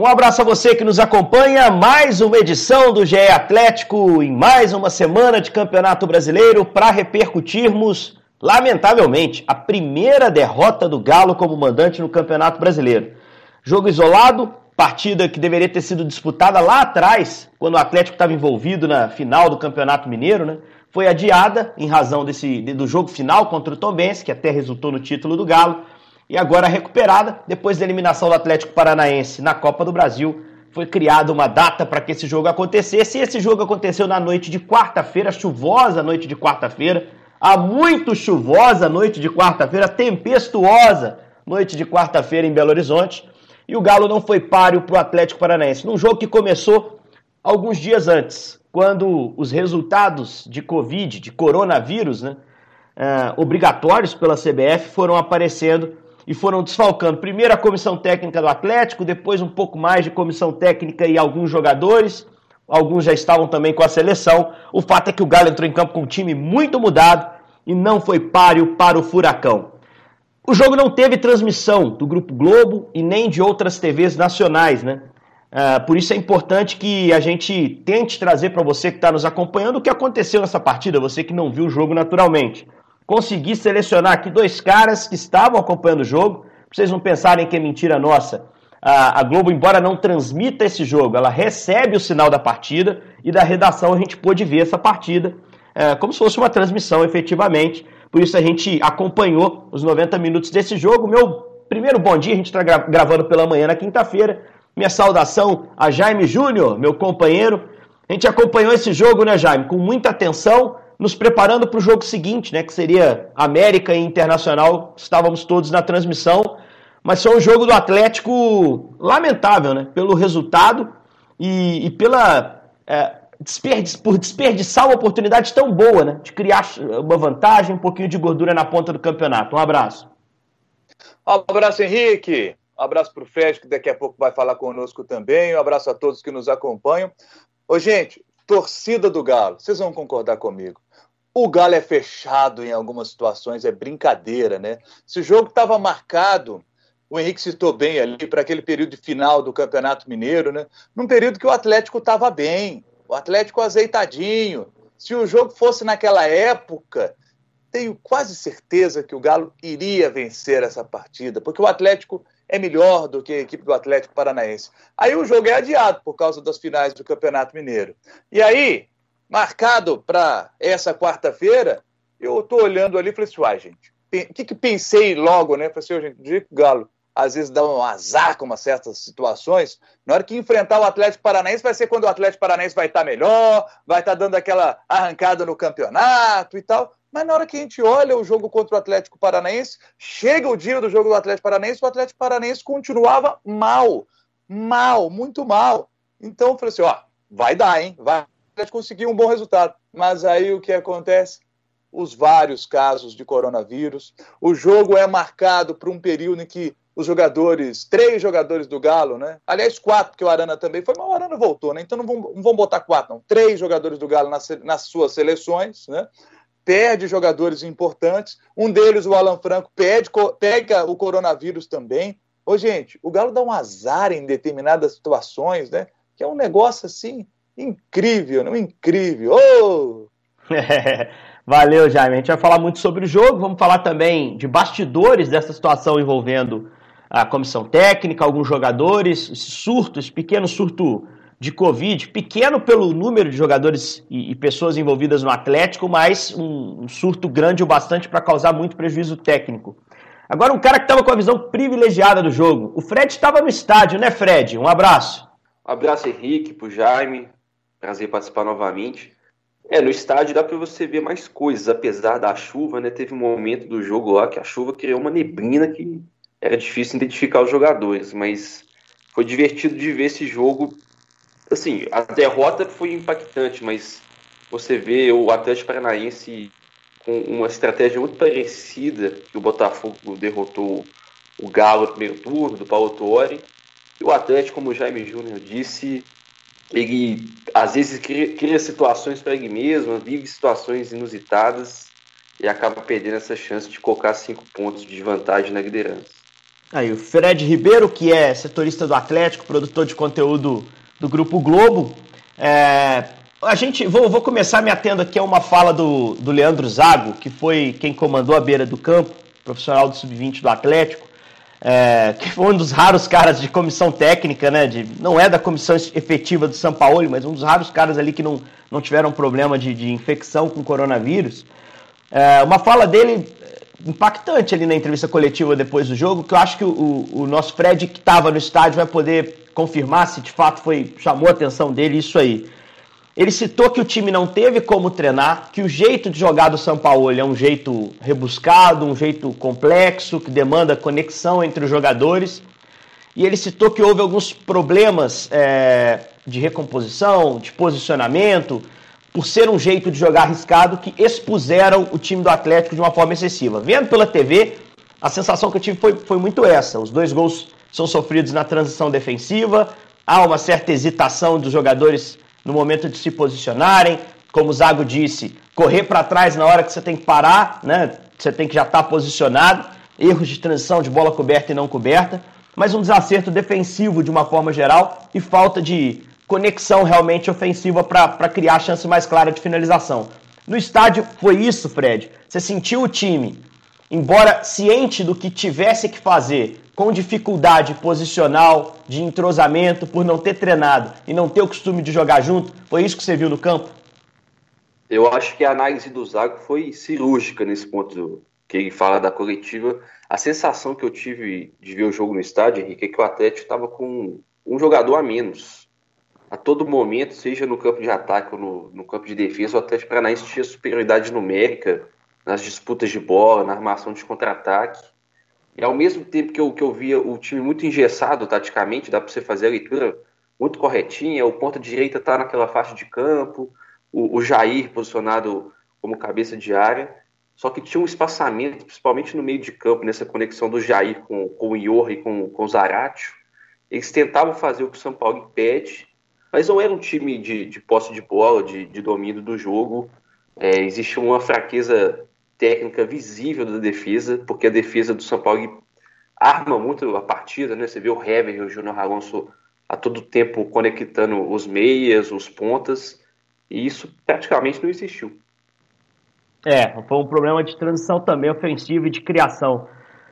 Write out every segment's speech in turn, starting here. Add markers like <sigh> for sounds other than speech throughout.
Um abraço a você que nos acompanha. Mais uma edição do GE Atlético em mais uma semana de Campeonato Brasileiro para repercutirmos, lamentavelmente, a primeira derrota do Galo como mandante no Campeonato Brasileiro. Jogo isolado, partida que deveria ter sido disputada lá atrás, quando o Atlético estava envolvido na final do Campeonato Mineiro, né? Foi adiada em razão desse, do jogo final contra o Tombense, que até resultou no título do Galo e agora recuperada, depois da eliminação do Atlético Paranaense na Copa do Brasil, foi criada uma data para que esse jogo acontecesse. E esse jogo aconteceu na noite de quarta-feira, chuvosa noite de quarta-feira, a muito chuvosa noite de quarta-feira, tempestuosa noite de quarta-feira em Belo Horizonte. E o Galo não foi páreo para o Atlético Paranaense, num jogo que começou alguns dias antes, quando os resultados de Covid, de coronavírus, né, uh, obrigatórios pela CBF, foram aparecendo e foram desfalcando primeiro a comissão técnica do Atlético, depois um pouco mais de comissão técnica e alguns jogadores. Alguns já estavam também com a seleção. O fato é que o Galo entrou em campo com um time muito mudado e não foi páreo para o Furacão. O jogo não teve transmissão do Grupo Globo e nem de outras TVs nacionais, né? Uh, por isso é importante que a gente tente trazer para você que está nos acompanhando o que aconteceu nessa partida, você que não viu o jogo naturalmente consegui selecionar aqui dois caras que estavam acompanhando o jogo, para vocês não pensarem que é mentira nossa. A, Globo, embora não transmita esse jogo, ela recebe o sinal da partida e da redação a gente pôde ver essa partida é, como se fosse uma transmissão efetivamente. Por isso a gente acompanhou os 90 minutos desse jogo. Meu primeiro bom dia, a gente está gravando pela manhã na quinta-feira. Minha saudação a Jaime Júnior, meu companheiro. A gente acompanhou esse jogo, né, Jaime, com muita atenção nos preparando para o jogo seguinte, né, que seria América e Internacional. Estávamos todos na transmissão, mas foi um jogo do Atlético lamentável, né, pelo resultado e, e pela é, desperdiç, por desperdiçar uma oportunidade tão boa, né, de criar uma vantagem, um pouquinho de gordura na ponta do campeonato. Um abraço. Um abraço, Henrique. Um abraço para o Fred, que daqui a pouco vai falar conosco também. Um abraço a todos que nos acompanham. Ô, gente, torcida do Galo, vocês vão concordar comigo. O Galo é fechado em algumas situações, é brincadeira, né? Se o jogo estava marcado, o Henrique citou bem ali, para aquele período final do Campeonato Mineiro, né? Num período que o Atlético estava bem, o Atlético azeitadinho. Se o jogo fosse naquela época, tenho quase certeza que o Galo iria vencer essa partida, porque o Atlético é melhor do que a equipe do Atlético Paranaense. Aí o jogo é adiado por causa das finais do Campeonato Mineiro. E aí, marcado para essa quarta-feira, eu estou olhando ali e falei assim, uai, gente, o que, que pensei logo, né? Falei assim, gente, o Galo às vezes dá um azar com umas certas situações. Na hora que enfrentar o Atlético Paranaense, vai ser quando o Atlético Paranaense vai estar tá melhor, vai estar tá dando aquela arrancada no campeonato e tal. Mas na hora que a gente olha o jogo contra o Atlético Paranaense, chega o dia do jogo do Atlético Paranaense, o Atlético Paranaense continuava mal, mal, muito mal. Então eu falei assim: ó, vai dar, hein? Vai Atlético conseguiu um bom resultado. Mas aí o que acontece? Os vários casos de coronavírus. O jogo é marcado por um período em que os jogadores, três jogadores do Galo, né? Aliás, quatro, porque o Arana também foi, mas o Arana voltou, né? Então não vão, não vão botar quatro, não. Três jogadores do Galo nas, nas suas seleções, né? Perde jogadores importantes. Um deles, o Alan Franco, perde, pega o coronavírus também. Ô, gente, o Galo dá um azar em determinadas situações, né? Que é um negócio assim Incrível, não incrível. Oh! <laughs> valeu, Jaime. A gente vai falar muito sobre o jogo, vamos falar também de bastidores dessa situação envolvendo a comissão técnica, alguns jogadores, esse surto, esse pequeno surto de Covid, pequeno pelo número de jogadores e, e pessoas envolvidas no Atlético, mas um, um surto grande o bastante para causar muito prejuízo técnico. Agora, um cara que estava com a visão privilegiada do jogo. O Fred estava no estádio, né, Fred? Um abraço. Um abraço, Henrique, pro Jaime, Prazer participar novamente. É, no estádio dá para você ver mais coisas, apesar da chuva, né? Teve um momento do jogo lá que a chuva criou uma neblina que era difícil identificar os jogadores, mas foi divertido de ver esse jogo. Assim, a derrota foi impactante, mas você vê o Atlético Paranaense com uma estratégia muito parecida que o Botafogo derrotou o Galo no primeiro turno, do Paulo Torre. E o Atlético, como o Jaime Júnior disse, ele às vezes cria, cria situações para ele mesmo, vive situações inusitadas e acaba perdendo essa chance de colocar cinco pontos de vantagem na liderança. Aí o Fred Ribeiro, que é setorista do Atlético, produtor de conteúdo do Grupo Globo. É, a gente vou, vou, começar me atendo aqui a uma fala do, do Leandro Zago, que foi quem comandou a beira do campo, profissional do sub-20 do Atlético, é, que foi um dos raros caras de comissão técnica, né? De, não é da comissão efetiva do São Paulo, mas um dos raros caras ali que não, não tiveram problema de, de infecção com coronavírus. É, uma fala dele impactante ali na entrevista coletiva depois do jogo, que eu acho que o, o nosso Fred que estava no estádio vai poder confirmar se de fato foi chamou a atenção dele isso aí. Ele citou que o time não teve como treinar, que o jeito de jogar do São Paulo é um jeito rebuscado, um jeito complexo, que demanda conexão entre os jogadores. E ele citou que houve alguns problemas é, de recomposição, de posicionamento, por ser um jeito de jogar arriscado que expuseram o time do Atlético de uma forma excessiva. Vendo pela TV, a sensação que eu tive foi, foi muito essa. Os dois gols são sofridos na transição defensiva, há uma certa hesitação dos jogadores no momento de se posicionarem. Como o Zago disse, correr para trás na hora que você tem que parar, né? Você tem que já estar tá posicionado. Erros de transição de bola coberta e não coberta. Mas um desacerto defensivo de uma forma geral e falta de conexão realmente ofensiva para criar a chance mais clara de finalização. No estádio foi isso, Fred. Você sentiu o time, embora ciente do que tivesse que fazer, com dificuldade posicional, de entrosamento, por não ter treinado e não ter o costume de jogar junto? Foi isso que você viu no campo? Eu acho que a análise do Zago foi cirúrgica nesse ponto que ele fala da coletiva. A sensação que eu tive de ver o jogo no estádio, Henrique, é que o Atlético estava com um jogador a menos a todo momento, seja no campo de ataque ou no, no campo de defesa, o Atlético Paranaense tinha superioridade numérica nas disputas de bola, na armação de contra-ataque. E ao mesmo tempo que eu, que eu via o time muito engessado taticamente, dá para você fazer a leitura muito corretinha, o ponta direita está naquela faixa de campo, o, o, Jair posicionado como cabeça de área, só que tinha um espaçamento, principalmente no meio de campo, nessa conexão do Jair com, com o Ior e com, com o Zaratio. Eles tentavam fazer o que o São Paulo pede, mas não era um time de, de posse de bola, de, de domínio do jogo. É, existe uma fraqueza técnica visível da defesa, porque a defesa do São Paulo arma muito a partida, né? Você vê o Hever e o Júnior Alonso a todo tempo conectando os meias, os pontas, e isso praticamente não existiu. É, foi um problema de transição também ofensiva e de criação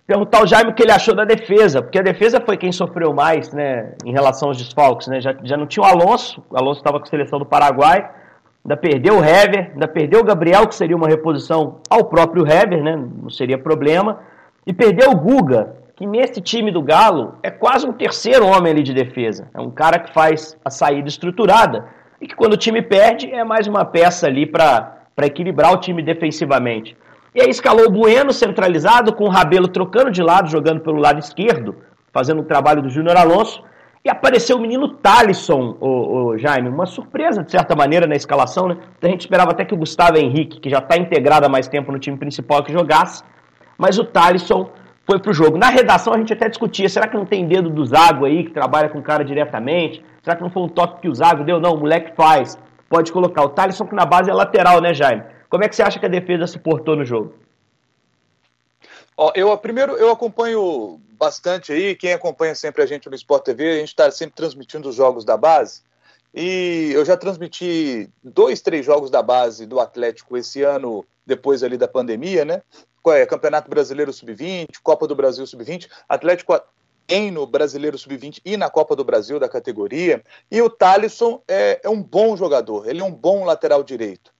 perguntar ao Jaime o que ele achou da defesa, porque a defesa foi quem sofreu mais, né, em relação aos desfalques, né? Já, já não tinha o Alonso, o Alonso estava com a seleção do Paraguai, ainda perdeu o Hever, ainda perdeu o Gabriel, que seria uma reposição ao próprio Hever, né? Não seria problema, e perdeu o Guga, que nesse time do Galo é quase um terceiro homem ali de defesa. É um cara que faz a saída estruturada e que quando o time perde é mais uma peça ali para equilibrar o time defensivamente. E aí escalou o Bueno centralizado, com o Rabelo trocando de lado, jogando pelo lado esquerdo, fazendo o trabalho do Júnior Alonso. E apareceu o menino Talisson, o, o, Jaime. Uma surpresa, de certa maneira, na escalação, né? A gente esperava até que o Gustavo Henrique, que já está integrado há mais tempo no time principal, que jogasse. Mas o Talisson foi pro jogo. Na redação a gente até discutia, será que não tem dedo do Zago aí, que trabalha com o cara diretamente? Será que não foi um toque que o Zago deu? Não, o moleque faz. Pode colocar. O Talisson que na base é lateral, né, Jaime? Como é que você acha que a defesa se portou no jogo? Ó, eu primeiro eu acompanho bastante aí, quem acompanha sempre a gente no Sport TV, a gente está sempre transmitindo os jogos da base. E eu já transmiti dois, três jogos da base do Atlético esse ano, depois ali da pandemia, né? É, Campeonato Brasileiro Sub-20, Copa do Brasil Sub-20, Atlético em no Brasileiro Sub-20 e na Copa do Brasil da categoria. E o Thalisson é, é um bom jogador, ele é um bom lateral direito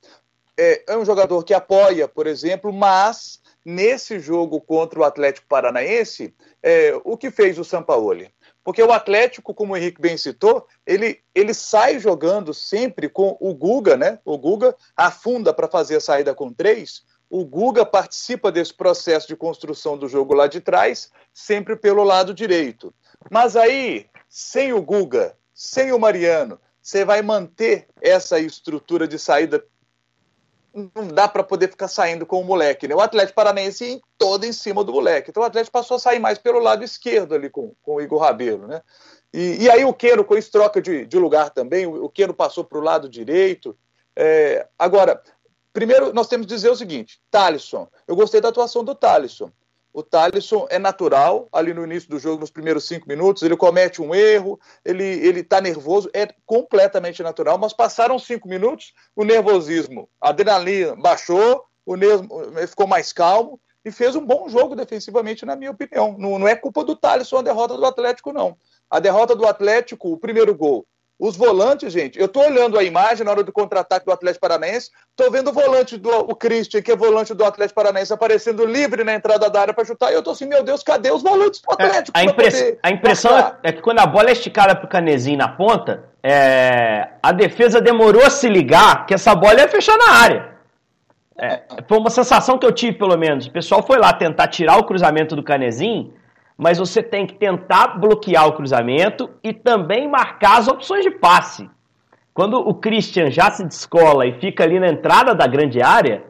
é, é um jogador que apoia, por exemplo, mas nesse jogo contra o Atlético Paranaense, é, o que fez o Sampaoli? Porque o Atlético, como o Henrique bem citou, ele, ele sai jogando sempre com o Guga, né? O Guga afunda para fazer a saída com três. O Guga participa desse processo de construção do jogo lá de trás, sempre pelo lado direito. Mas aí, sem o Guga, sem o Mariano, você vai manter essa estrutura de saída não dá para poder ficar saindo com o moleque. Né? O Atlético Paranaense todo em cima do moleque. Então o Atlético passou a sair mais pelo lado esquerdo ali com, com o Igor Rabelo. Né? E, e aí o Queiro, com isso, troca de, de lugar também. O, o Queiro passou para o lado direito. É, agora, primeiro nós temos que dizer o seguinte: Thalisson. Eu gostei da atuação do Thalisson. O Thalisson é natural, ali no início do jogo, nos primeiros cinco minutos, ele comete um erro, ele, ele tá nervoso, é completamente natural, mas passaram cinco minutos, o nervosismo, a adrenalina baixou, o nervo ficou mais calmo e fez um bom jogo defensivamente, na minha opinião. Não, não é culpa do Thalisson a derrota do Atlético, não. A derrota do Atlético, o primeiro gol, os volantes, gente, eu tô olhando a imagem na hora do contra-ataque do Atlético Paranaense, tô vendo o volante do o Christian, que é volante do Atlético Paranaense, aparecendo livre na entrada da área para chutar, e eu tô assim, meu Deus, cadê os volantes do Atlético? É, a, a, impressão é, é, que quando a bola é esticada pro Canezinho na ponta, é, a defesa demorou a se ligar que essa bola ia fechar na área. É, foi uma sensação que eu tive, pelo menos. O pessoal foi lá tentar tirar o cruzamento do Canezinho mas você tem que tentar bloquear o cruzamento e também marcar as opções de passe. Quando o Christian já se descola e fica ali na entrada da grande área,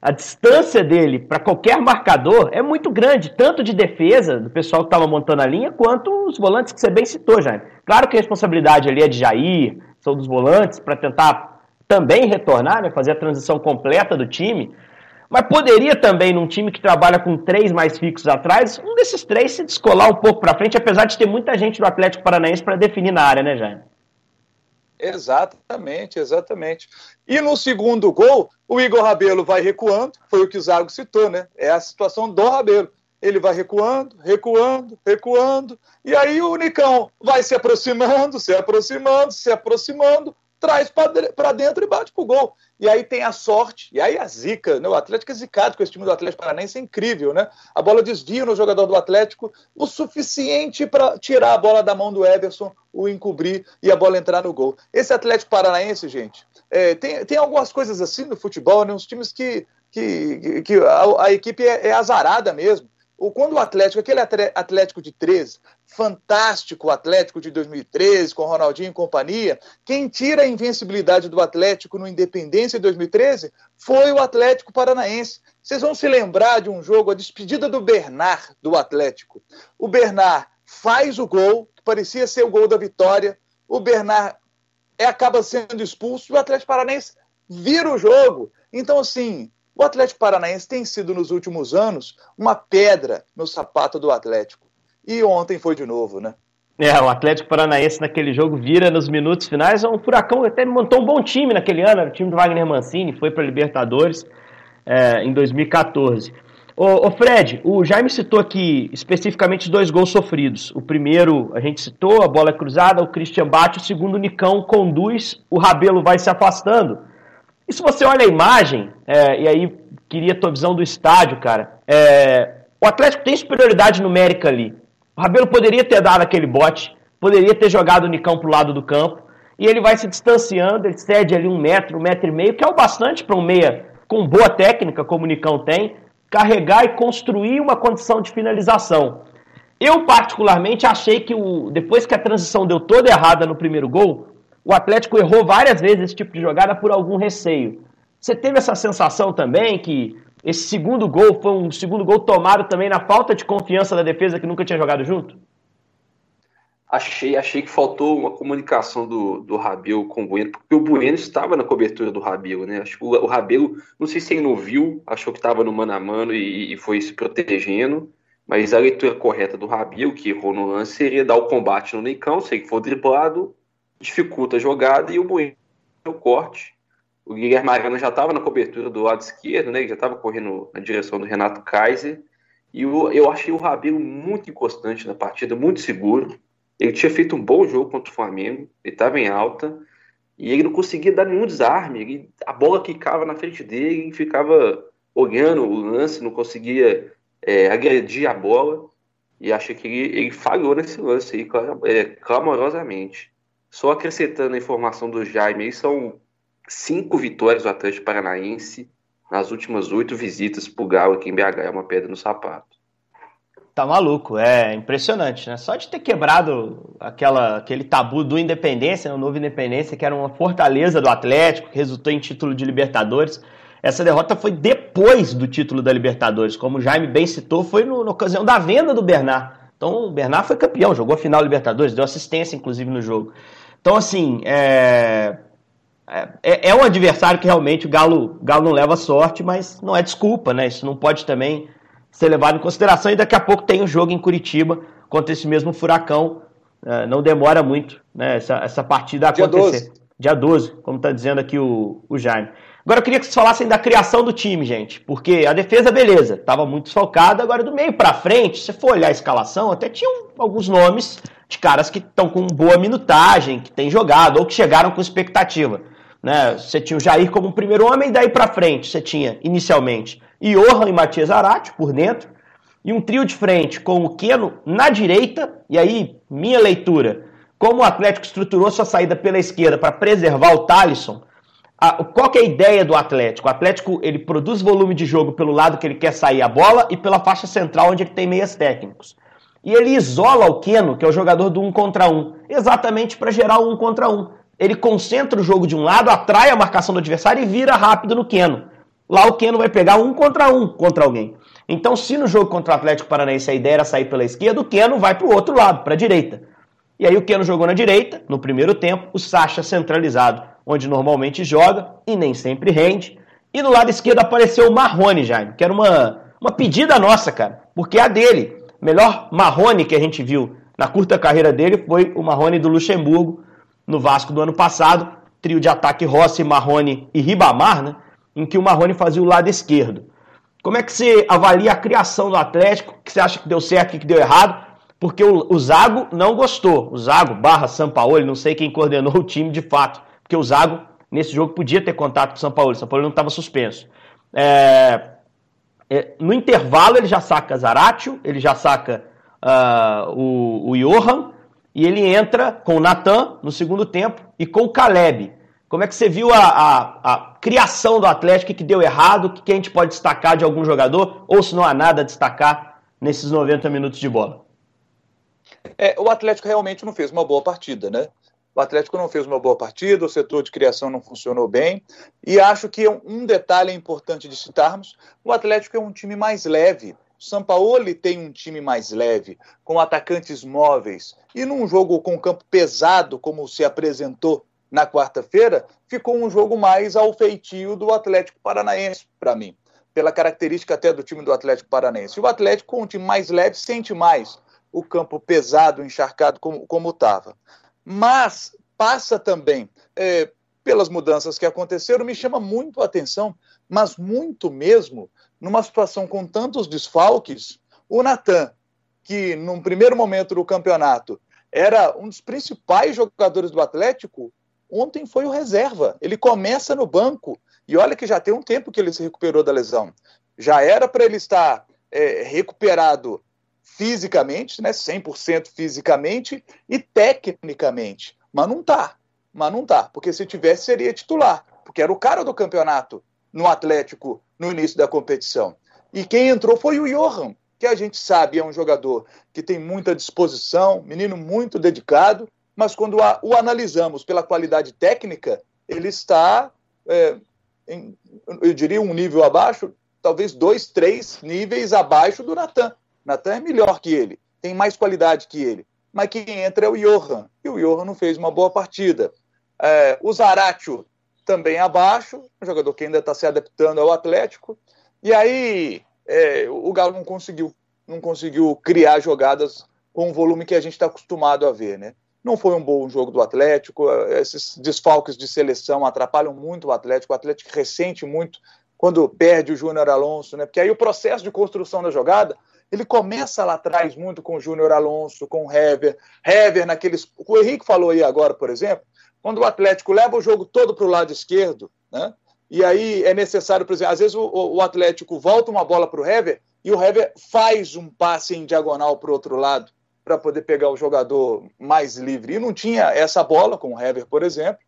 a distância dele para qualquer marcador é muito grande, tanto de defesa do pessoal que estava montando a linha, quanto os volantes que você bem citou, Jaime. Claro que a responsabilidade ali é de Jair, são dos volantes, para tentar também retornar, né, fazer a transição completa do time, mas poderia também, num time que trabalha com três mais fixos atrás, um desses três se descolar um pouco para frente, apesar de ter muita gente do Atlético Paranaense para definir na área, né, Jaime? Exatamente, exatamente. E no segundo gol, o Igor Rabelo vai recuando, foi o que o Zago citou, né? É a situação do Rabelo. Ele vai recuando, recuando, recuando, e aí o Nicão vai se aproximando, se aproximando, se aproximando, traz para dentro e bate pro gol. E aí tem a sorte, e aí a zica, né? o Atlético é zicado com esse time do Atlético Paranaense, é incrível, né? A bola desvia no jogador do Atlético o suficiente para tirar a bola da mão do Everson, o encobrir e a bola entrar no gol. Esse Atlético Paranaense, gente, é, tem, tem algumas coisas assim no futebol, né? Uns times que, que, que a, a equipe é, é azarada mesmo quando o Atlético, aquele Atlético de 13, fantástico Atlético de 2013, com Ronaldinho e companhia, quem tira a invencibilidade do Atlético no Independência de 2013 foi o Atlético Paranaense. Vocês vão se lembrar de um jogo, a despedida do Bernard do Atlético. O Bernard faz o gol, que parecia ser o gol da vitória, o Bernard é, acaba sendo expulso e o Atlético Paranaense vira o jogo. Então, assim, o Atlético Paranaense tem sido, nos últimos anos, uma pedra no sapato do Atlético. E ontem foi de novo, né? É, o Atlético Paranaense naquele jogo vira nos minutos finais. Um furacão até montou um bom time naquele ano, o time do Wagner Mancini, foi para a Libertadores é, em 2014. Ô, ô, Fred, o Jaime citou aqui especificamente dois gols sofridos. O primeiro a gente citou, a bola é cruzada, o Christian bate, o segundo o Nicão conduz, o Rabelo vai se afastando. E se você olha a imagem, é, e aí queria a tua visão do estádio, cara, é, o Atlético tem superioridade numérica ali. O Rabelo poderia ter dado aquele bote, poderia ter jogado o Nicão pro lado do campo, e ele vai se distanciando, ele cede ali um metro, um metro e meio, que é o bastante para um meia com boa técnica, como o Nicão tem, carregar e construir uma condição de finalização. Eu, particularmente, achei que o, depois que a transição deu toda errada no primeiro gol, o Atlético errou várias vezes esse tipo de jogada por algum receio. Você teve essa sensação também que esse segundo gol foi um segundo gol tomado também na falta de confiança da defesa que nunca tinha jogado junto? Achei, achei que faltou uma comunicação do, do Rabelo com o Bueno, porque o Bueno estava na cobertura do Rabelo, né? Acho que o, o Rabelo, não sei se ele não viu, achou que estava no mano a mano e, e, foi se protegendo, mas a leitura correta do Rabelo, que errou no lance, seria dar o combate no Neicão, se ele for driblado, dificulta a jogada e o Bueno o corte. O Guilherme Arana já estava na cobertura do lado esquerdo, né? Ele já estava correndo na direção do Renato Kaiser. E eu, eu achei o Rabelo muito inconstante na partida, muito seguro. Ele tinha feito um bom jogo contra o Flamengo, ele estava em alta, e ele não conseguia dar nenhum desarme. Ele, a bola quicava na frente dele e ficava olhando o lance, não conseguia é, agredir a bola. E achei que ele, ele falhou nesse lance aí, é, clamorosamente. Só acrescentando a informação do Jaime, são cinco vitórias do Atlético Paranaense nas últimas oito visitas pro Galo aqui em BH. É uma pedra no sapato. Tá maluco, é impressionante, né? Só de ter quebrado aquela, aquele tabu do Independência, né? o novo Independência, que era uma fortaleza do Atlético, que resultou em título de Libertadores. Essa derrota foi depois do título da Libertadores. Como o Jaime bem citou, foi no, na ocasião da venda do Bernard. Então o Bernard foi campeão, jogou a final Libertadores, deu assistência, inclusive, no jogo. Então, assim, é, é, é um adversário que realmente o Galo, Galo não leva sorte, mas não é desculpa, né? Isso não pode também ser levado em consideração. E daqui a pouco tem o um jogo em Curitiba contra esse mesmo Furacão. Uh, não demora muito né, essa, essa partida Dia acontecer. 12. Dia 12, como está dizendo aqui o, o Jaime. Agora eu queria que vocês falassem da criação do time, gente, porque a defesa, beleza, estava muito desfalcada, agora do meio para frente, se for olhar a escalação, até tinham alguns nomes de caras que estão com boa minutagem, que têm jogado, ou que chegaram com expectativa. Né? Você tinha o Jair como primeiro homem, daí para frente você tinha, inicialmente, Johan e Matias Arati por dentro, e um trio de frente com o Keno na direita, e aí, minha leitura, como o Atlético estruturou sua saída pela esquerda para preservar o Thalisson, a, qual é a ideia do Atlético? O Atlético ele produz volume de jogo pelo lado que ele quer sair a bola e pela faixa central onde ele tem meias técnicos. E ele isola o Keno, que é o jogador do um contra um, exatamente para gerar o um contra um. Ele concentra o jogo de um lado, atrai a marcação do adversário e vira rápido no Keno. Lá o Keno vai pegar um contra um contra alguém. Então, se no jogo contra o Atlético Paranaense a ideia era sair pela esquerda, o Keno vai para o outro lado, para a direita. E aí o Keno jogou na direita, no primeiro tempo, o Sacha centralizado onde normalmente joga e nem sempre rende. E no lado esquerdo apareceu o Marrone, Jaime, que era uma, uma pedida nossa, cara, porque a dele. Melhor Marrone que a gente viu na curta carreira dele foi o Marrone do Luxemburgo, no Vasco do ano passado, trio de ataque Rossi, Marrone e Ribamar, né, em que o Marrone fazia o lado esquerdo. Como é que você avalia a criação do Atlético? O que você acha que deu certo e que deu errado? Porque o, o Zago não gostou. O Zago barra Sampaoli, não sei quem coordenou o time de fato porque o Zago, nesse jogo, podia ter contato com o São Paulo. O São Paulo não estava suspenso. É, é, no intervalo, ele já saca Zaratio, ele já saca uh, o, o Johan, e ele entra com o Natan no segundo tempo e com o Caleb. Como é que você viu a, a, a criação do Atlético que deu errado? O que, que a gente pode destacar de algum jogador? Ou se não há nada a destacar nesses 90 minutos de bola? É, o Atlético realmente não fez uma boa partida, né? O Atlético não fez uma boa partida, o setor de criação não funcionou bem. E acho que um detalhe importante de citarmos: o Atlético é um time mais leve. O Sampaoli tem um time mais leve, com atacantes móveis. E num jogo com campo pesado, como se apresentou na quarta-feira, ficou um jogo mais ao feitio do Atlético Paranaense, para mim. Pela característica até do time do Atlético Paranaense. O Atlético, com um time mais leve, sente mais o campo pesado, encharcado, como estava mas passa também é, pelas mudanças que aconteceram, me chama muito a atenção, mas muito mesmo, numa situação com tantos desfalques, o Natan, que num primeiro momento do campeonato era um dos principais jogadores do Atlético, ontem foi o reserva. Ele começa no banco e olha que já tem um tempo que ele se recuperou da lesão. Já era para ele estar é, recuperado fisicamente, né, 100% fisicamente e tecnicamente, mas não tá. Mas não tá, porque se tivesse seria titular, porque era o cara do campeonato no Atlético no início da competição. E quem entrou foi o Johan, que a gente sabe é um jogador que tem muita disposição, menino muito dedicado, mas quando o analisamos pela qualidade técnica, ele está, é, em, eu diria, um nível abaixo, talvez dois, três níveis abaixo do Natan. Natan é melhor que ele, tem mais qualidade que ele. Mas quem entra é o Johan. E o Johan não fez uma boa partida. É, o Zaratio também abaixo, um jogador que ainda está se adaptando ao Atlético. E aí é, o Galo não conseguiu, não conseguiu criar jogadas com o volume que a gente está acostumado a ver, né? Não foi um bom jogo do Atlético. Esses desfalques de seleção atrapalham muito o Atlético. O Atlético ressente muito quando perde o Júnior Alonso, né? Porque aí o processo de construção da jogada ele começa lá atrás muito com o Júnior Alonso, com o Hever. Hever naqueles. O Henrique falou aí agora, por exemplo, quando o Atlético leva o jogo todo para o lado esquerdo, né? E aí é necessário, por exemplo, às vezes o, o Atlético volta uma bola para o Hever e o Hever faz um passe em diagonal para o outro lado para poder pegar o jogador mais livre. E não tinha essa bola com o Hever, por exemplo,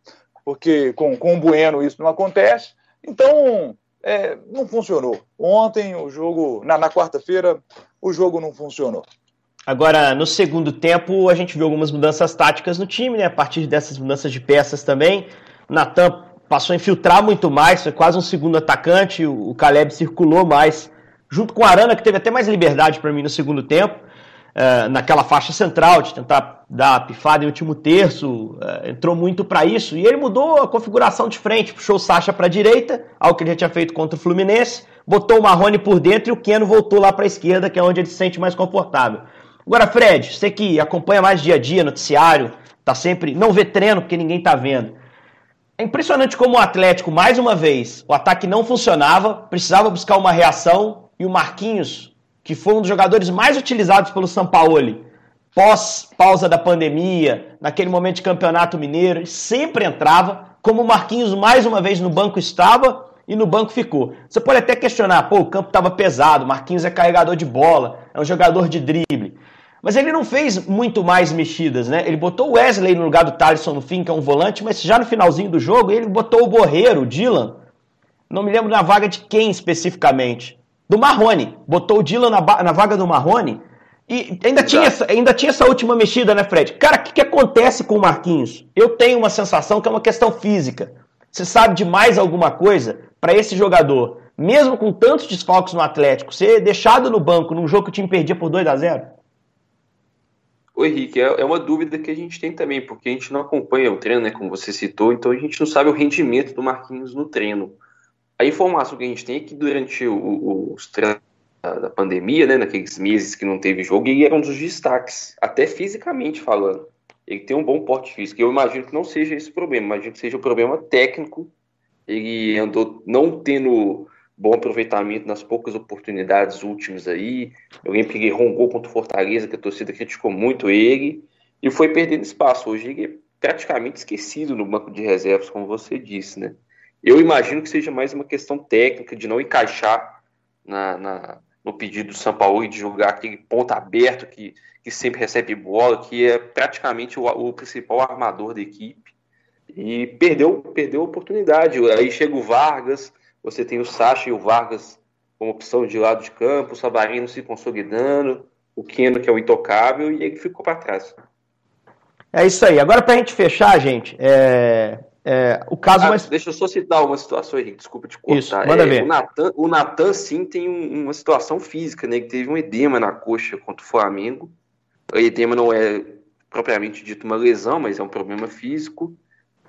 porque com, com o Bueno isso não acontece. Então, é, não funcionou. Ontem, o jogo, na, na quarta-feira, o jogo não funcionou. Agora, no segundo tempo, a gente viu algumas mudanças táticas no time, né? A partir dessas mudanças de peças também. Natan passou a infiltrar muito mais, foi quase um segundo atacante. O Caleb circulou mais, junto com o Arana, que teve até mais liberdade para mim no segundo tempo. Uh, naquela faixa central, de tentar dar a pifada em último terço, uh, entrou muito para isso. E ele mudou a configuração de frente, puxou o Sacha para a direita, algo que ele já tinha feito contra o Fluminense, botou o Marrone por dentro e o Keno voltou lá para a esquerda, que é onde ele se sente mais confortável. Agora, Fred, você que acompanha mais dia a dia, noticiário, tá sempre. Não vê treino porque ninguém tá vendo. É impressionante como o Atlético, mais uma vez, o ataque não funcionava, precisava buscar uma reação e o Marquinhos, que foi um dos jogadores mais utilizados pelo Sampaoli, pós pausa da pandemia, naquele momento de campeonato mineiro, sempre entrava, como o Marquinhos mais uma vez no banco estava e no banco ficou. Você pode até questionar, pô, o campo estava pesado, Marquinhos é carregador de bola, é um jogador de drible. Mas ele não fez muito mais mexidas, né? Ele botou o Wesley no lugar do Thaleson no fim, que é um volante, mas já no finalzinho do jogo ele botou o Borreiro, o Dylan. Não me lembro na vaga de quem especificamente. Do Marrone. Botou o Dylan na, na vaga do Marrone. E ainda tinha, essa, ainda tinha essa última mexida, né, Fred? Cara, o que, que acontece com o Marquinhos? Eu tenho uma sensação que é uma questão física. Você sabe de mais alguma coisa para esse jogador, mesmo com tantos desfalques no Atlético, ser deixado no banco num jogo que o time perdia por 2 a 0 Oi, Henrique, é, é uma dúvida que a gente tem também, porque a gente não acompanha o treino, né, como você citou, então a gente não sabe o rendimento do Marquinhos no treino. A informação que a gente tem é que durante o, o, os treinos da pandemia, né, naqueles meses que não teve jogo, ele era um dos destaques, até fisicamente falando. Ele tem um bom porte físico. Eu imagino que não seja esse o problema, imagino que seja o um problema técnico. Ele andou não tendo bom aproveitamento nas poucas oportunidades últimas aí. Lembro que roncou contra o Fortaleza, que a torcida criticou muito ele, e foi perdendo espaço. Hoje ele é praticamente esquecido no banco de reservas, como você disse, né? Eu imagino que seja mais uma questão técnica de não encaixar na, na no pedido do São Paulo de jogar aquele ponto aberto que, que sempre recebe bola, que é praticamente o, o principal armador da equipe. E perdeu, perdeu a oportunidade. Aí chega o Vargas, você tem o Sacha e o Vargas como opção de lado de campo, o Sabarino se consolidando, o Keno, que é o intocável, e ele ficou para trás. É isso aí. Agora, para a gente fechar, gente, é, é, o caso ah, mais... Deixa eu só citar uma situação, Henrique, desculpa te cortar. Isso, manda é, ver. O Natan, sim, tem um, uma situação física, né? Que teve um edema na coxa contra o Flamengo. O edema não é propriamente dito uma lesão, mas é um problema físico.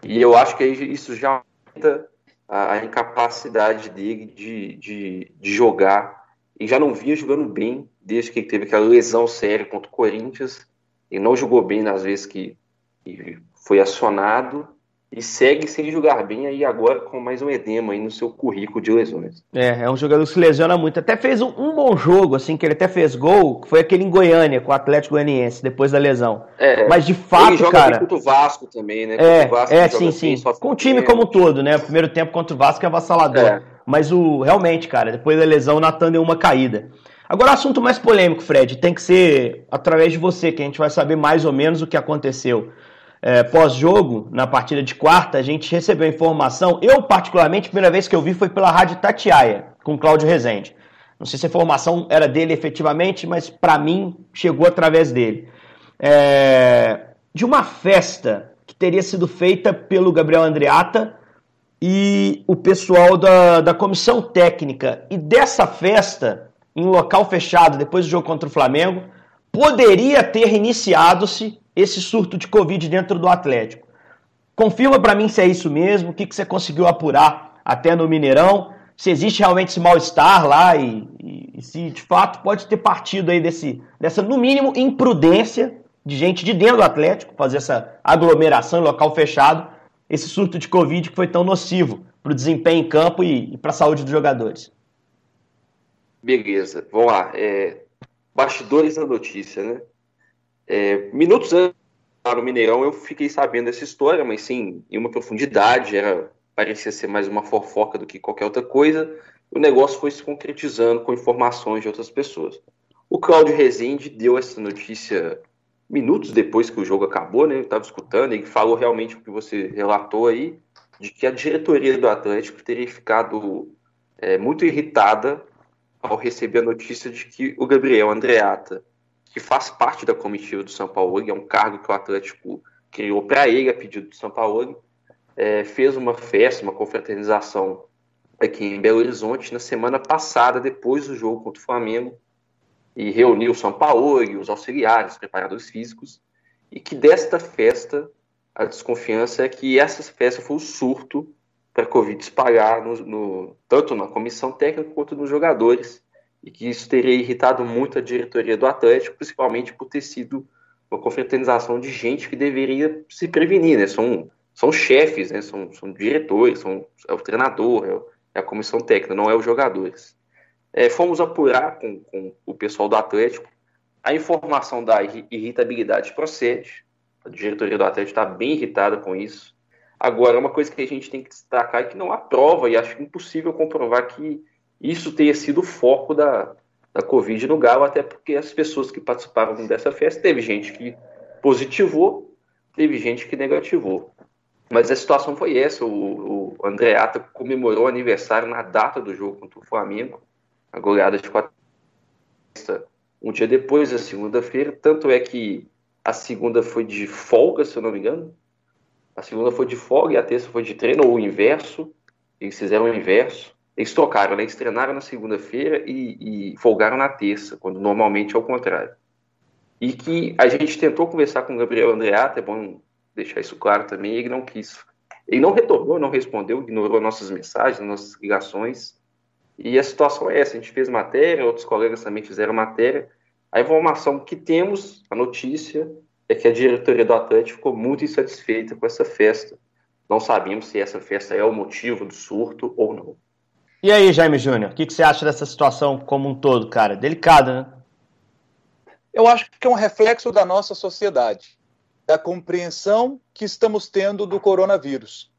E eu acho que isso já aumenta a, a incapacidade dele de, de, de jogar. Ele já não vinha jogando bem desde que ele teve aquela lesão séria contra o Corinthians. Ele não jogou bem nas vezes que, que foi acionado e segue sem jogar bem aí agora com mais um edema aí no seu currículo de lesões. É, é um jogador que se lesiona muito. Até fez um, um bom jogo, assim, que ele até fez gol, que foi aquele em Goiânia, com o Atlético Goianiense, depois da lesão. É, Mas de fato, ele joga cara. contra o Vasco também, né? É, Vasco, é sim, sim. com o time como um todo, né? O primeiro tempo contra o Vasco é avassalador. É. Mas o realmente, cara, depois da lesão, o Natan deu uma caída. Agora, o assunto mais polêmico, Fred, tem que ser através de você, que a gente vai saber mais ou menos o que aconteceu é, pós-jogo, na partida de quarta, a gente recebeu informação. Eu, particularmente, a primeira vez que eu vi foi pela Rádio Tatiaia, com Cláudio Rezende. Não sei se a informação era dele efetivamente, mas para mim chegou através dele. É, de uma festa que teria sido feita pelo Gabriel Andreata e o pessoal da, da comissão técnica. E dessa festa, em local fechado, depois do jogo contra o Flamengo, poderia ter iniciado-se esse surto de Covid dentro do Atlético. Confirma para mim se é isso mesmo, o que, que você conseguiu apurar até no Mineirão, se existe realmente esse mal-estar lá e, e, e, se de fato pode ter partido aí desse, dessa, no mínimo, imprudência de gente de dentro do Atlético, fazer essa aglomeração em local fechado, esse surto de Covid que foi tão nocivo para o desempenho em campo e, e para a saúde dos jogadores. Beleza, vamos lá. É, bastidores da notícia, né? É, minutos antes do Mineirão eu fiquei sabendo dessa história, mas sim, em uma profundidade, era, parecia ser mais uma fofoca do que qualquer outra coisa. O negócio foi se concretizando com informações de outras pessoas. O Cláudio Rezende deu essa notícia minutos depois que o jogo acabou, né? Eu estava escutando, ele falou realmente o que você relatou aí, de que a diretoria do Atlético teria ficado é, muito irritada ao receber a notícia de que o Gabriel Andreata que faz parte da comitiva do São Paulo, é um cargo que o Atlético criou para ele a pedido do São Paulo, é, fez uma festa, uma confraternização aqui em Belo Horizonte na semana passada, depois do jogo contra o Flamengo, e reuniu o São Paulo, e os auxiliares, os preparadores físicos, e que desta festa, a desconfiança é que essa festa foi o surto para a Covid espalhar no, no, tanto na comissão técnica quanto nos jogadores, e que isso teria irritado muito a diretoria do Atlético, principalmente por ter sido uma confraternização de gente que deveria se prevenir, né? São, são chefes, né? São, são diretores, são, é o treinador, é, é a comissão técnica, não é os jogadores. É, fomos apurar com, com o pessoal do Atlético a informação da irritabilidade procede. A diretoria do Atlético está bem irritada com isso. Agora, uma coisa que a gente tem que destacar é que não há prova, e acho impossível comprovar que isso tenha sido o foco da, da Covid no Galo, até porque as pessoas que participaram dessa festa, teve gente que positivou, teve gente que negativou. Mas a situação foi essa: o, o Andreata comemorou o aniversário na data do jogo contra o Flamengo, a goleada de 4 um dia depois, a segunda-feira. Tanto é que a segunda foi de folga, se eu não me engano. A segunda foi de folga e a terça foi de treino, ou o inverso. Eles fizeram o inverso. Eles trocaram, né? Eles treinaram na segunda-feira e, e, folgaram na terça, quando normalmente é o contrário. E que a gente tentou conversar com o Gabriel Andreata, é bom deixar isso claro também, ele não quis. Ele não retornou, não respondeu, ignorou nossas mensagens, nossas ligações. E a situação é essa: a gente fez matéria, outros colegas também fizeram matéria. A informação que temos, a notícia, é que a diretoria do Atlético ficou muito insatisfeita com essa festa. Não sabemos se essa festa é o motivo do surto ou não. E aí, Jaime Júnior, o que, que, você acha dessa situação como um todo, cara? Delicada, né? Eu acho que é um reflexo da nossa sociedade, da compreensão que estamos tendo do coronavírus.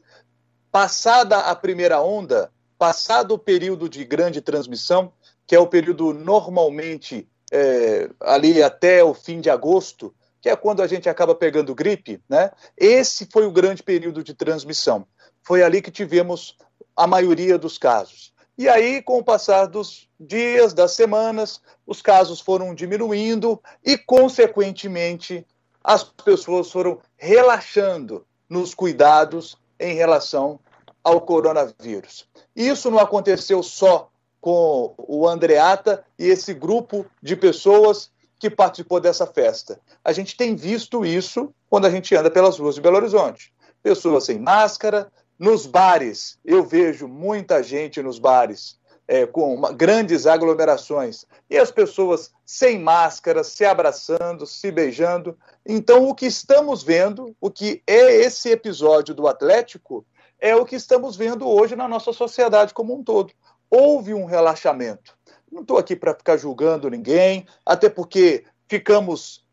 Passada a primeira onda, passado o período de grande transmissão, que é o período normalmente é, ali até o fim de agosto, que é quando a gente acaba pegando gripe, né? Esse foi o grande período de transmissão. Foi ali que tivemos a maioria dos casos. E aí, com o passar dos dias, das semanas, os casos foram diminuindo e, consequentemente, as pessoas foram relaxando nos cuidados em relação ao coronavírus. Isso não aconteceu só com o Andreata e esse grupo de pessoas que participou dessa festa. A gente tem visto isso quando a gente anda pelas ruas de Belo Horizonte. Pessoas sem máscara, nos bares, eu vejo muita gente nos bares, é, com uma, grandes aglomerações, e as pessoas sem máscara, se abraçando, se beijando. Então, o que estamos vendo, o que é esse episódio do Atlético, é o que estamos vendo hoje na nossa sociedade como um todo. Houve um relaxamento. Não estou aqui para ficar julgando ninguém, até porque ficamos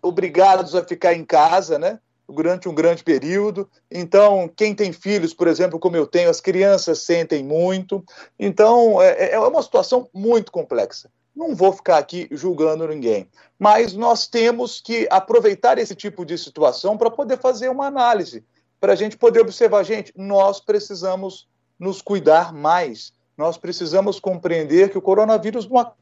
obrigados a ficar em casa, né? Durante um grande período. Então, quem tem filhos, por exemplo, como eu tenho, as crianças sentem muito. Então, é, é uma situação muito complexa. Não vou ficar aqui julgando ninguém, mas nós temos que aproveitar esse tipo de situação para poder fazer uma análise para a gente poder observar, gente, nós precisamos nos cuidar mais. Nós precisamos compreender que o coronavírus não.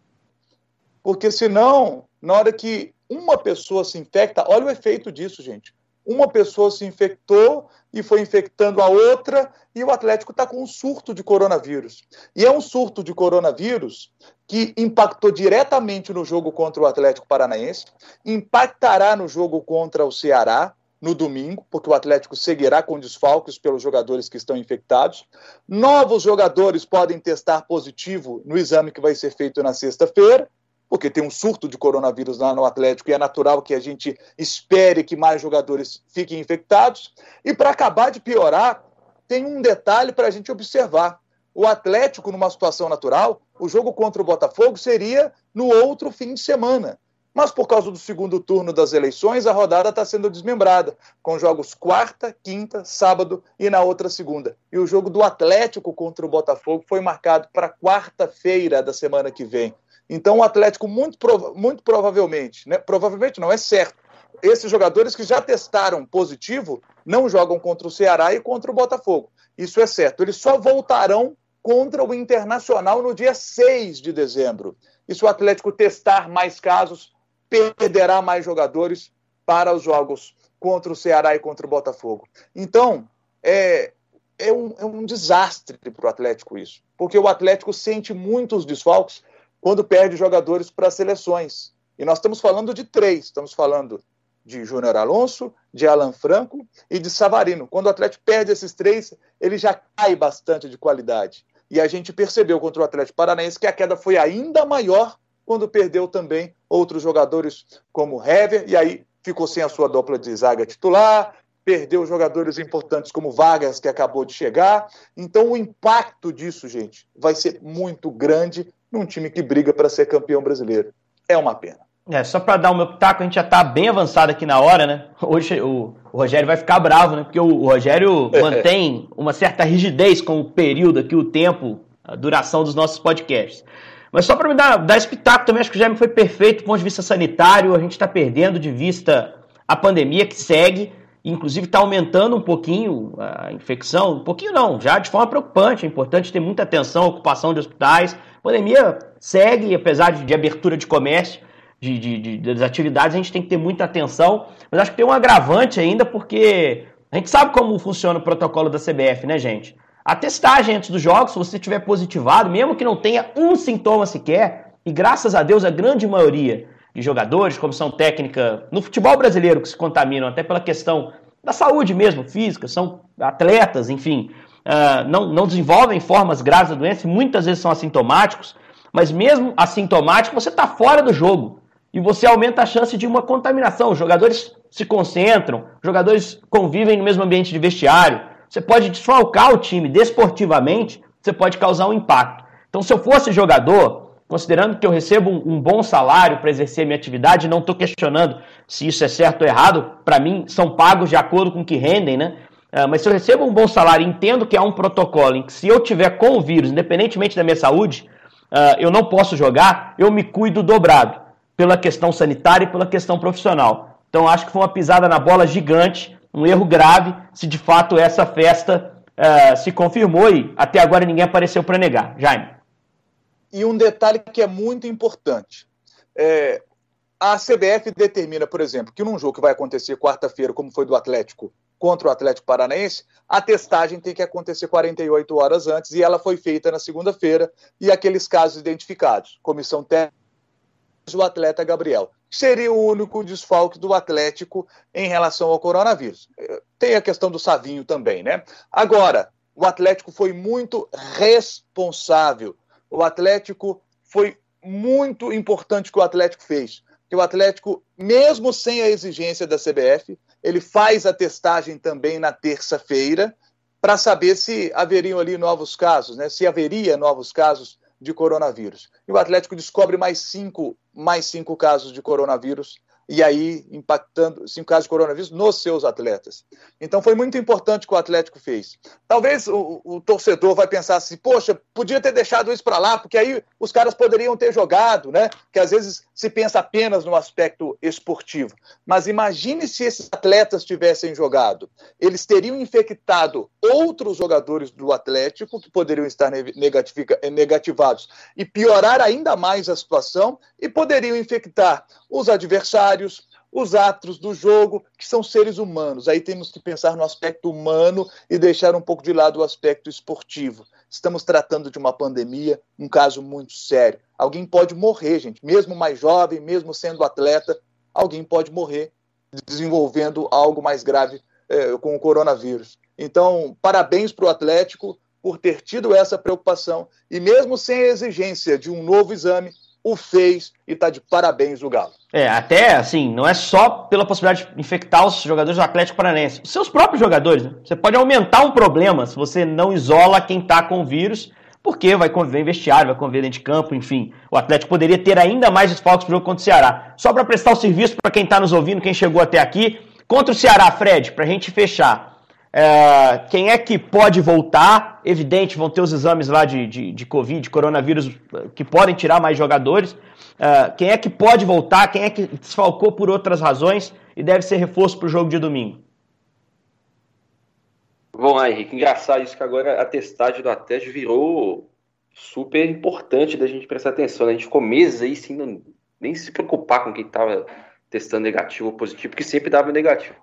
Porque senão, na hora que uma pessoa se infecta, olha o efeito disso, gente. Uma pessoa se infectou e foi infectando a outra, e o Atlético está com um surto de coronavírus. E é um surto de coronavírus que impactou diretamente no jogo contra o Atlético Paranaense, impactará no jogo contra o Ceará, no domingo, porque o Atlético seguirá com desfalques pelos jogadores que estão infectados. Novos jogadores podem testar positivo no exame que vai ser feito na sexta-feira, porque tem um surto de coronavírus lá no Atlético e é natural que a gente espere que mais jogadores fiquem infectados. E para acabar de piorar, tem um detalhe para a gente observar. O Atlético, numa situação natural, o jogo contra o Botafogo seria no outro fim de semana. Mas por causa do segundo turno das eleições, a rodada está sendo desmembrada, com jogos quarta, quinta, sábado e na outra segunda. E o jogo do Atlético contra o Botafogo foi marcado para quarta-feira da semana que vem. Então o Atlético, muito, prova muito provavelmente, né, provavelmente não, é certo, esses jogadores que já testaram positivo não jogam contra o Ceará e contra o Botafogo. Isso é certo. Eles só voltarão contra o Internacional no dia 6 de dezembro. E se o Atlético testar mais casos, perderá mais jogadores para os jogos contra o Ceará e contra o Botafogo. Então, é, é, um, é um desastre para o Atlético isso, porque o Atlético sente muitos desfalques quando perde jogadores para seleções. E nós estamos falando de três: estamos falando de Júnior Alonso, de Alan Franco e de Savarino. Quando o Atlético perde esses três, ele já cai bastante de qualidade. E a gente percebeu contra o Atlético Paranaense que a queda foi ainda maior quando perdeu também outros jogadores como Hever, e aí ficou sem a sua dupla de zaga titular, perdeu jogadores importantes como Vargas, que acabou de chegar. Então, o impacto disso, gente, vai ser muito grande num time que briga para ser campeão brasileiro. É uma pena. É, só para dar o meu pitaco, a gente já está bem avançado aqui na hora, né? Hoje o, o Rogério vai ficar bravo, né? Porque o, o Rogério <laughs> mantém uma certa rigidez com o período aqui, o tempo, a duração dos nossos podcasts. Mas só para me dar, dar esse pitaco também, acho que o Jaime foi perfeito do ponto de vista sanitário. A gente está perdendo de vista a pandemia que segue, inclusive está aumentando um pouquinho a infecção, um pouquinho não, já de forma preocupante. É importante ter muita atenção ocupação de hospitais. A pandemia segue, apesar de, de abertura de comércio, de, de, de, das atividades, a gente tem que ter muita atenção. Mas acho que tem um agravante ainda, porque a gente sabe como funciona o protocolo da CBF, né, gente? A testagem antes dos jogos, se você tiver positivado, mesmo que não tenha um sintoma sequer, e graças a Deus a grande maioria de jogadores, comissão técnica no futebol brasileiro que se contaminam até pela questão da saúde mesmo, física, são atletas, enfim, uh, não, não desenvolvem formas graves da doença, muitas vezes são assintomáticos, mas mesmo assintomático, você está fora do jogo e você aumenta a chance de uma contaminação. Os jogadores se concentram, os jogadores convivem no mesmo ambiente de vestiário, você pode desfalcar o time desportivamente, você pode causar um impacto. Então, se eu fosse jogador, considerando que eu recebo um, um bom salário para exercer minha atividade, não estou questionando se isso é certo ou errado, para mim são pagos de acordo com o que rendem, né? Uh, mas se eu recebo um bom salário entendo que há um protocolo em que se eu tiver com o vírus, independentemente da minha saúde, uh, eu não posso jogar, eu me cuido dobrado, pela questão sanitária e pela questão profissional. Então acho que foi uma pisada na bola gigante um erro grave se de fato essa festa uh, se confirmou e até agora ninguém apareceu para negar. Jaime. E um detalhe que é muito importante. É, a CBF determina, por exemplo, que num jogo que vai acontecer quarta-feira, como foi do Atlético contra o Atlético Paranaense, a testagem tem que acontecer 48 horas antes e ela foi feita na segunda-feira e aqueles casos identificados, comissão técnica o atleta Gabriel seria o único desfalque do Atlético em relação ao coronavírus. Tem a questão do Savinho também, né? Agora, o Atlético foi muito responsável. O Atlético foi muito importante que o Atlético fez. Que o Atlético, mesmo sem a exigência da CBF, ele faz a testagem também na terça-feira para saber se haveriam ali novos casos, né? Se haveria novos casos de coronavírus. E o Atlético descobre mais cinco, mais cinco casos de coronavírus e aí impactando cinco casos de coronavírus nos seus atletas. Então foi muito importante o que o Atlético fez. Talvez o, o torcedor vai pensar assim, poxa, podia ter deixado isso para lá, porque aí os caras poderiam ter jogado, né? Que às vezes se pensa apenas no aspecto esportivo. Mas imagine se esses atletas tivessem jogado. Eles teriam infectado outros jogadores do Atlético que poderiam estar negativados e piorar ainda mais a situação e poderiam infectar os adversários, os atos do jogo, que são seres humanos. Aí temos que pensar no aspecto humano e deixar um pouco de lado o aspecto esportivo. Estamos tratando de uma pandemia, um caso muito sério. Alguém pode morrer, gente, mesmo mais jovem, mesmo sendo atleta, alguém pode morrer desenvolvendo algo mais grave é, com o coronavírus. Então, parabéns para o Atlético por ter tido essa preocupação e, mesmo sem a exigência de um novo exame, o fez e está de parabéns o Galo. É, até assim, não é só pela possibilidade de infectar os jogadores do Atlético Paranaense, os seus próprios jogadores. Né? Você pode aumentar um problema se você não isola quem está com o vírus, porque vai conviver em vestiário, vai conviver dentro de campo, enfim. O Atlético poderia ter ainda mais desfalques para o jogo contra o Ceará. Só para prestar o serviço para quem está nos ouvindo, quem chegou até aqui, contra o Ceará, Fred, para a gente fechar. É, quem é que pode voltar? Evidente, vão ter os exames lá de, de, de Covid, de coronavírus, que podem tirar mais jogadores. É, quem é que pode voltar? Quem é que desfalcou por outras razões e deve ser reforço para o jogo de domingo? Vamos lá, Henrique. Engraçado isso que agora a testagem do Atlético virou super importante da gente prestar atenção. Né? A gente ficou meses aí sem nem se preocupar com quem estava testando negativo ou positivo, porque sempre dava negativo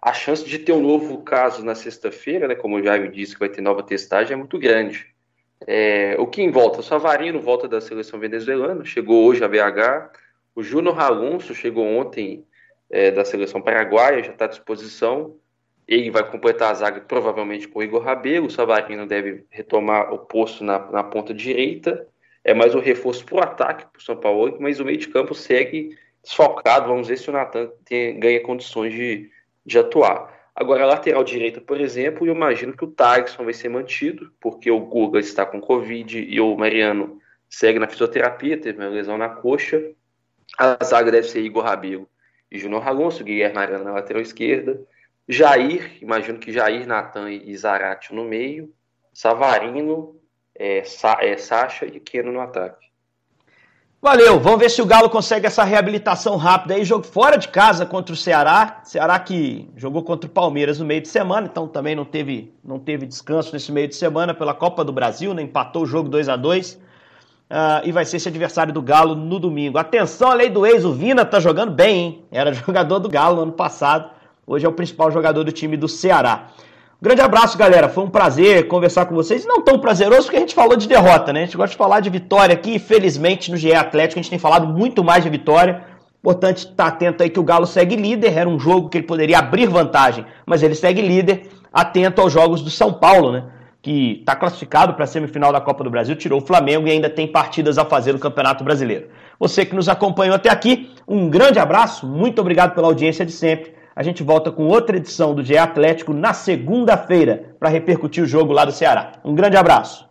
a chance de ter um novo caso na sexta-feira, né, como o Jaime disse que vai ter nova testagem, é muito grande. É, o que em volta? O Savarino volta da seleção venezuelana, chegou hoje a BH. O Júnior Alonso chegou ontem é, da seleção paraguaia, já está à disposição. Ele vai completar a zaga provavelmente com o Igor Rabelo. O Savarino deve retomar o posto na, na ponta direita. É mais um reforço para o ataque para o São Paulo, mas o meio de campo segue desfalcado. Vamos ver se o Natan ganha condições de, de atuar. Agora, a lateral direita, por exemplo, eu imagino que o Tyson vai ser mantido, porque o Guga está com Covid e o Mariano segue na fisioterapia, teve uma lesão na coxa. A zaga deve ser Igor Rabelo e Júnior Alonso, Guilherme Mariano na lateral esquerda. Jair, imagino que Jair, Natan e Zarate no meio. Savarino, é, Sa é, Sacha e Keno no ataque. Valeu, vamos ver se o Galo consegue essa reabilitação rápida aí. Jogo fora de casa contra o Ceará. Ceará que jogou contra o Palmeiras no meio de semana, então também não teve, não teve descanso nesse meio de semana pela Copa do Brasil, né? empatou o jogo 2 a 2 uh, ah, e vai ser esse adversário do Galo no domingo. Atenção, a lei do ex, o Vina tá jogando bem, hein? Era <laughs> jogador do Galo no ano passado, hoje é o principal jogador do time do Ceará. Grande abraço, galera. Foi um prazer conversar com vocês. Não tão prazeroso porque a gente falou de derrota, né? A gente gosta de falar de vitória aqui. Infelizmente, no GE Atlético, a gente tem falado muito mais de vitória. Importante estar atento aí que o Galo segue líder. Era um jogo que ele poderia abrir vantagem, mas ele segue líder. Atento aos jogos do São Paulo, né? Que está classificado para a semifinal da Copa do Brasil, tirou o Flamengo e ainda tem partidas a fazer no Campeonato Brasileiro. Você que nos acompanhou até aqui, um grande abraço. Muito obrigado pela audiência de sempre. A gente volta com outra edição do GE Atlético na segunda-feira para repercutir o jogo lá do Ceará. Um grande abraço.